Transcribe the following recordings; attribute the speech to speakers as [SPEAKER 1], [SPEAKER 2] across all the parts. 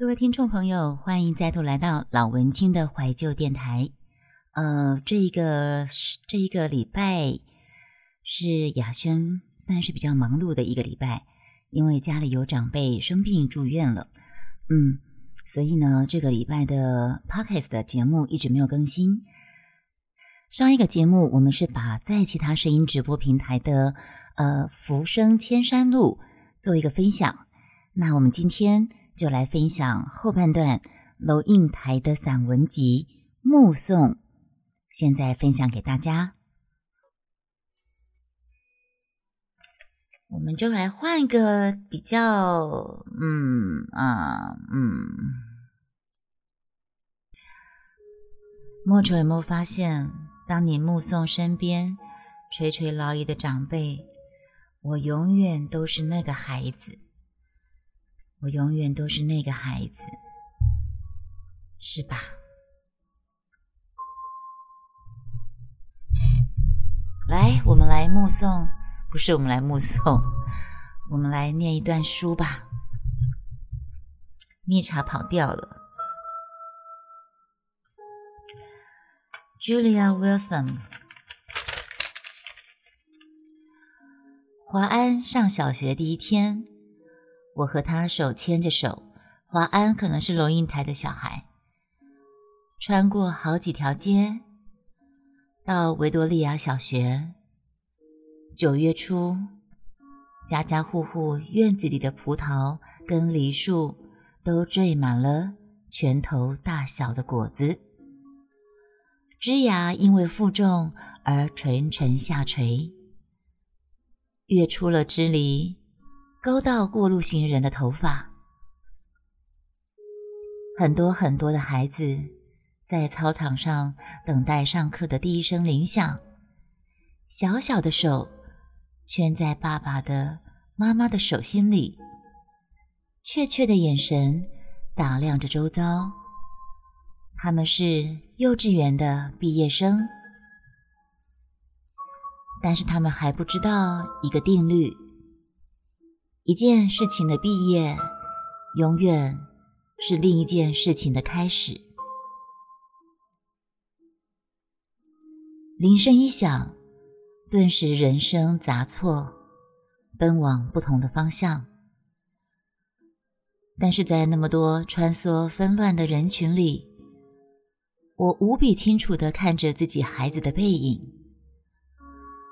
[SPEAKER 1] 各位听众朋友，欢迎再度来到老文青的怀旧电台。呃，这一个这一个礼拜是雅轩算是比较忙碌的一个礼拜，因为家里有长辈生病住院了，嗯，所以呢，这个礼拜的 podcast 的节目一直没有更新。上一个节目我们是把在其他声音直播平台的呃浮生千山路做一个分享，那我们今天。就来分享后半段楼应台的散文集《目送》，现在分享给大家。我们就来换一个比较，嗯啊嗯。莫愁有没有发现，当你目送身边垂垂老矣的长辈，我永远都是那个孩子。我永远都是那个孩子，是吧？来，我们来目送，不是我们来目送，我们来念一段书吧。蜜茶跑掉了。Julia Wilson，华安上小学第一天。我和他手牵着手，华安可能是龙应台的小孩，穿过好几条街，到维多利亚小学。九月初，家家户户院子里的葡萄跟梨树都缀满了拳头大小的果子，枝芽因为负重而沉沉下垂，月出了枝篱。勾到过路行人的头发，很多很多的孩子在操场上等待上课的第一声铃响，小小的手圈在爸爸的、妈妈的手心里，怯怯的眼神打量着周遭。他们是幼稚园的毕业生，但是他们还不知道一个定律。一件事情的毕业，永远是另一件事情的开始。铃声一响，顿时人生杂错，奔往不同的方向。但是在那么多穿梭纷乱的人群里，我无比清楚的看着自己孩子的背影。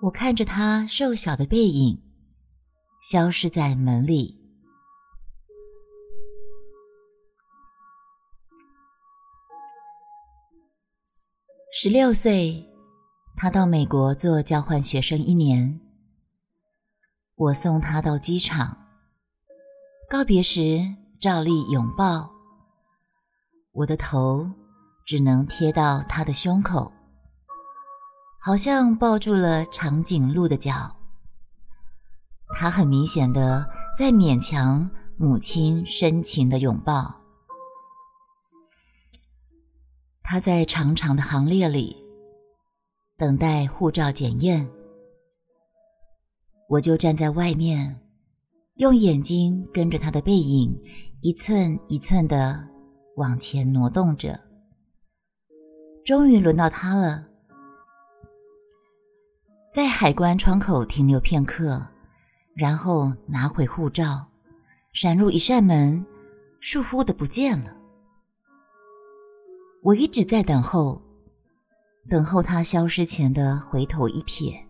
[SPEAKER 1] 我看着他瘦小的背影消失在门里。十六岁，他到美国做交换学生一年。我送他到机场，告别时照例拥抱，我的头只能贴到他的胸口。好像抱住了长颈鹿的脚，他很明显的在勉强母亲深情的拥抱。他在长长的行列里等待护照检验，我就站在外面，用眼睛跟着他的背影一寸一寸的往前挪动着。终于轮到他了。在海关窗口停留片刻，然后拿回护照，闪入一扇门，倏忽的不见了。我一直在等候，等候他消失前的回头一瞥，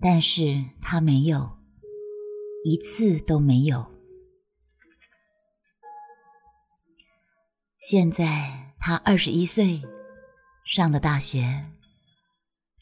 [SPEAKER 1] 但是他没有，一次都没有。现在他二十一岁，上了大学。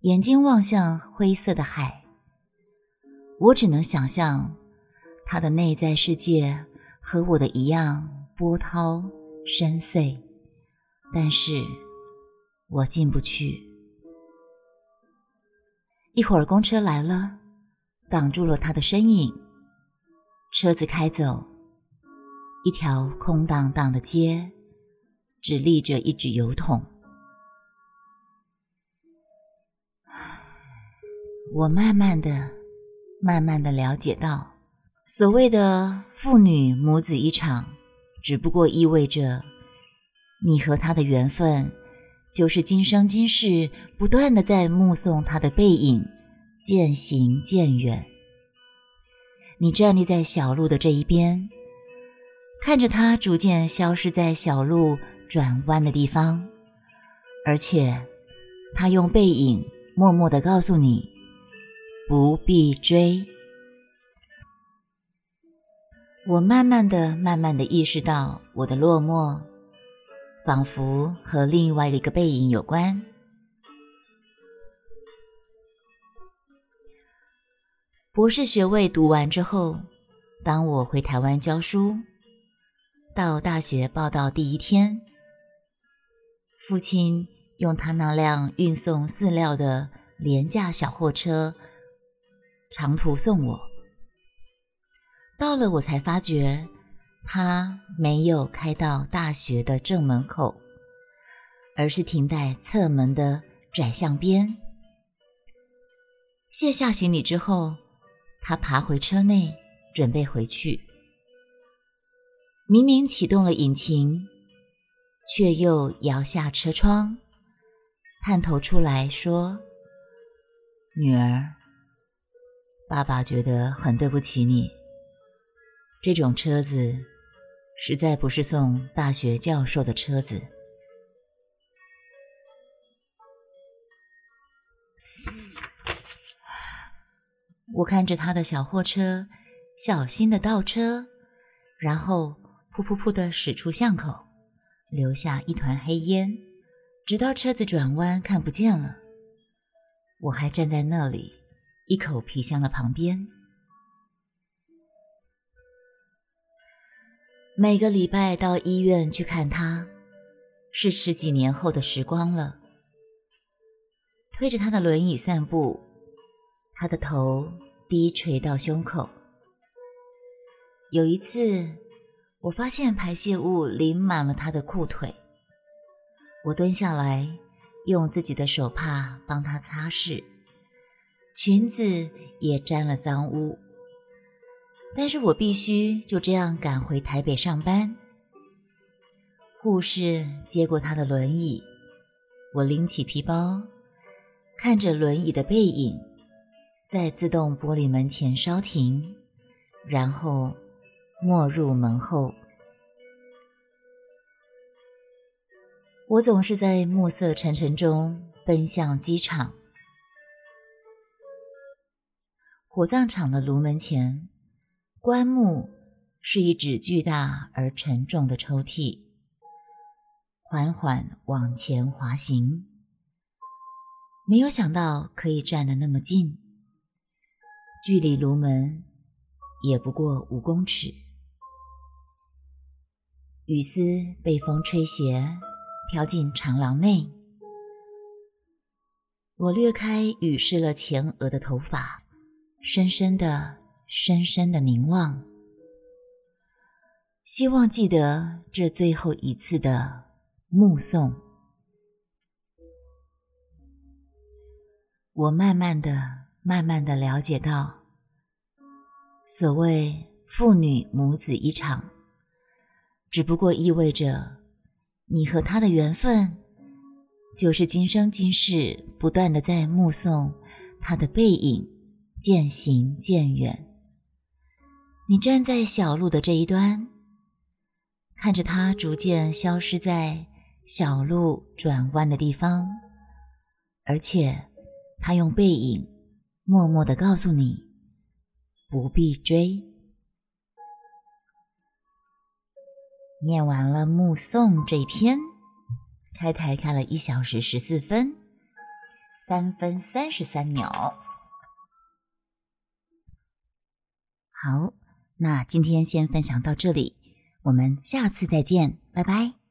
[SPEAKER 1] 眼睛望向灰色的海。我只能想象，他的内在世界和我的一样波涛深邃，但是我进不去。一会儿公车来了，挡住了他的身影。车子开走，一条空荡荡的街，只立着一只油桶。我慢慢的、慢慢的了解到，所谓的父女母子一场，只不过意味着你和他的缘分，就是今生今世不断的在目送他的背影渐行渐远。你站立在小路的这一边，看着他逐渐消失在小路转弯的地方，而且，他用背影默默的告诉你，不必追。我慢慢的、慢慢的意识到，我的落寞，仿佛和另外一个背影有关。博士学位读完之后，当我回台湾教书，到大学报到第一天，父亲用他那辆运送饲料的廉价小货车长途送我。到了，我才发觉他没有开到大学的正门口，而是停在侧门的窄巷边。卸下行李之后。他爬回车内，准备回去。明明启动了引擎，却又摇下车窗，探头出来说：“女儿，爸爸觉得很对不起你。这种车子实在不是送大学教授的车子。”我看着他的小货车，小心的倒车，然后噗噗噗的驶出巷口，留下一团黑烟，直到车子转弯看不见了。我还站在那里，一口皮箱的旁边。每个礼拜到医院去看他，是十几年后的时光了。推着他的轮椅散步。他的头低垂到胸口。有一次，我发现排泄物淋满了他的裤腿，我蹲下来，用自己的手帕帮他擦拭，裙子也沾了脏污。但是我必须就这样赶回台北上班。护士接过他的轮椅，我拎起皮包，看着轮椅的背影。在自动玻璃门前稍停，然后没入门后。我总是在暮色沉沉中奔向机场。火葬场的炉门前，棺木是一只巨大而沉重的抽屉，缓缓往前滑行。没有想到可以站得那么近。距离炉门也不过五公尺，雨丝被风吹斜，飘进长廊内。我掠开雨湿了前额的头发，深深的、深深的凝望，希望记得这最后一次的目送。我慢慢的。慢慢的了解到，所谓父女母子一场，只不过意味着你和他的缘分，就是今生今世不断的在目送他的背影渐行渐远。你站在小路的这一端，看着它逐渐消失在小路转弯的地方，而且它用背影默默的告诉你不必追。念完了《目送》这一篇，开台开了一小时十四分三分三十三秒。好，那今天先分享到这里，我们下次再见，拜拜。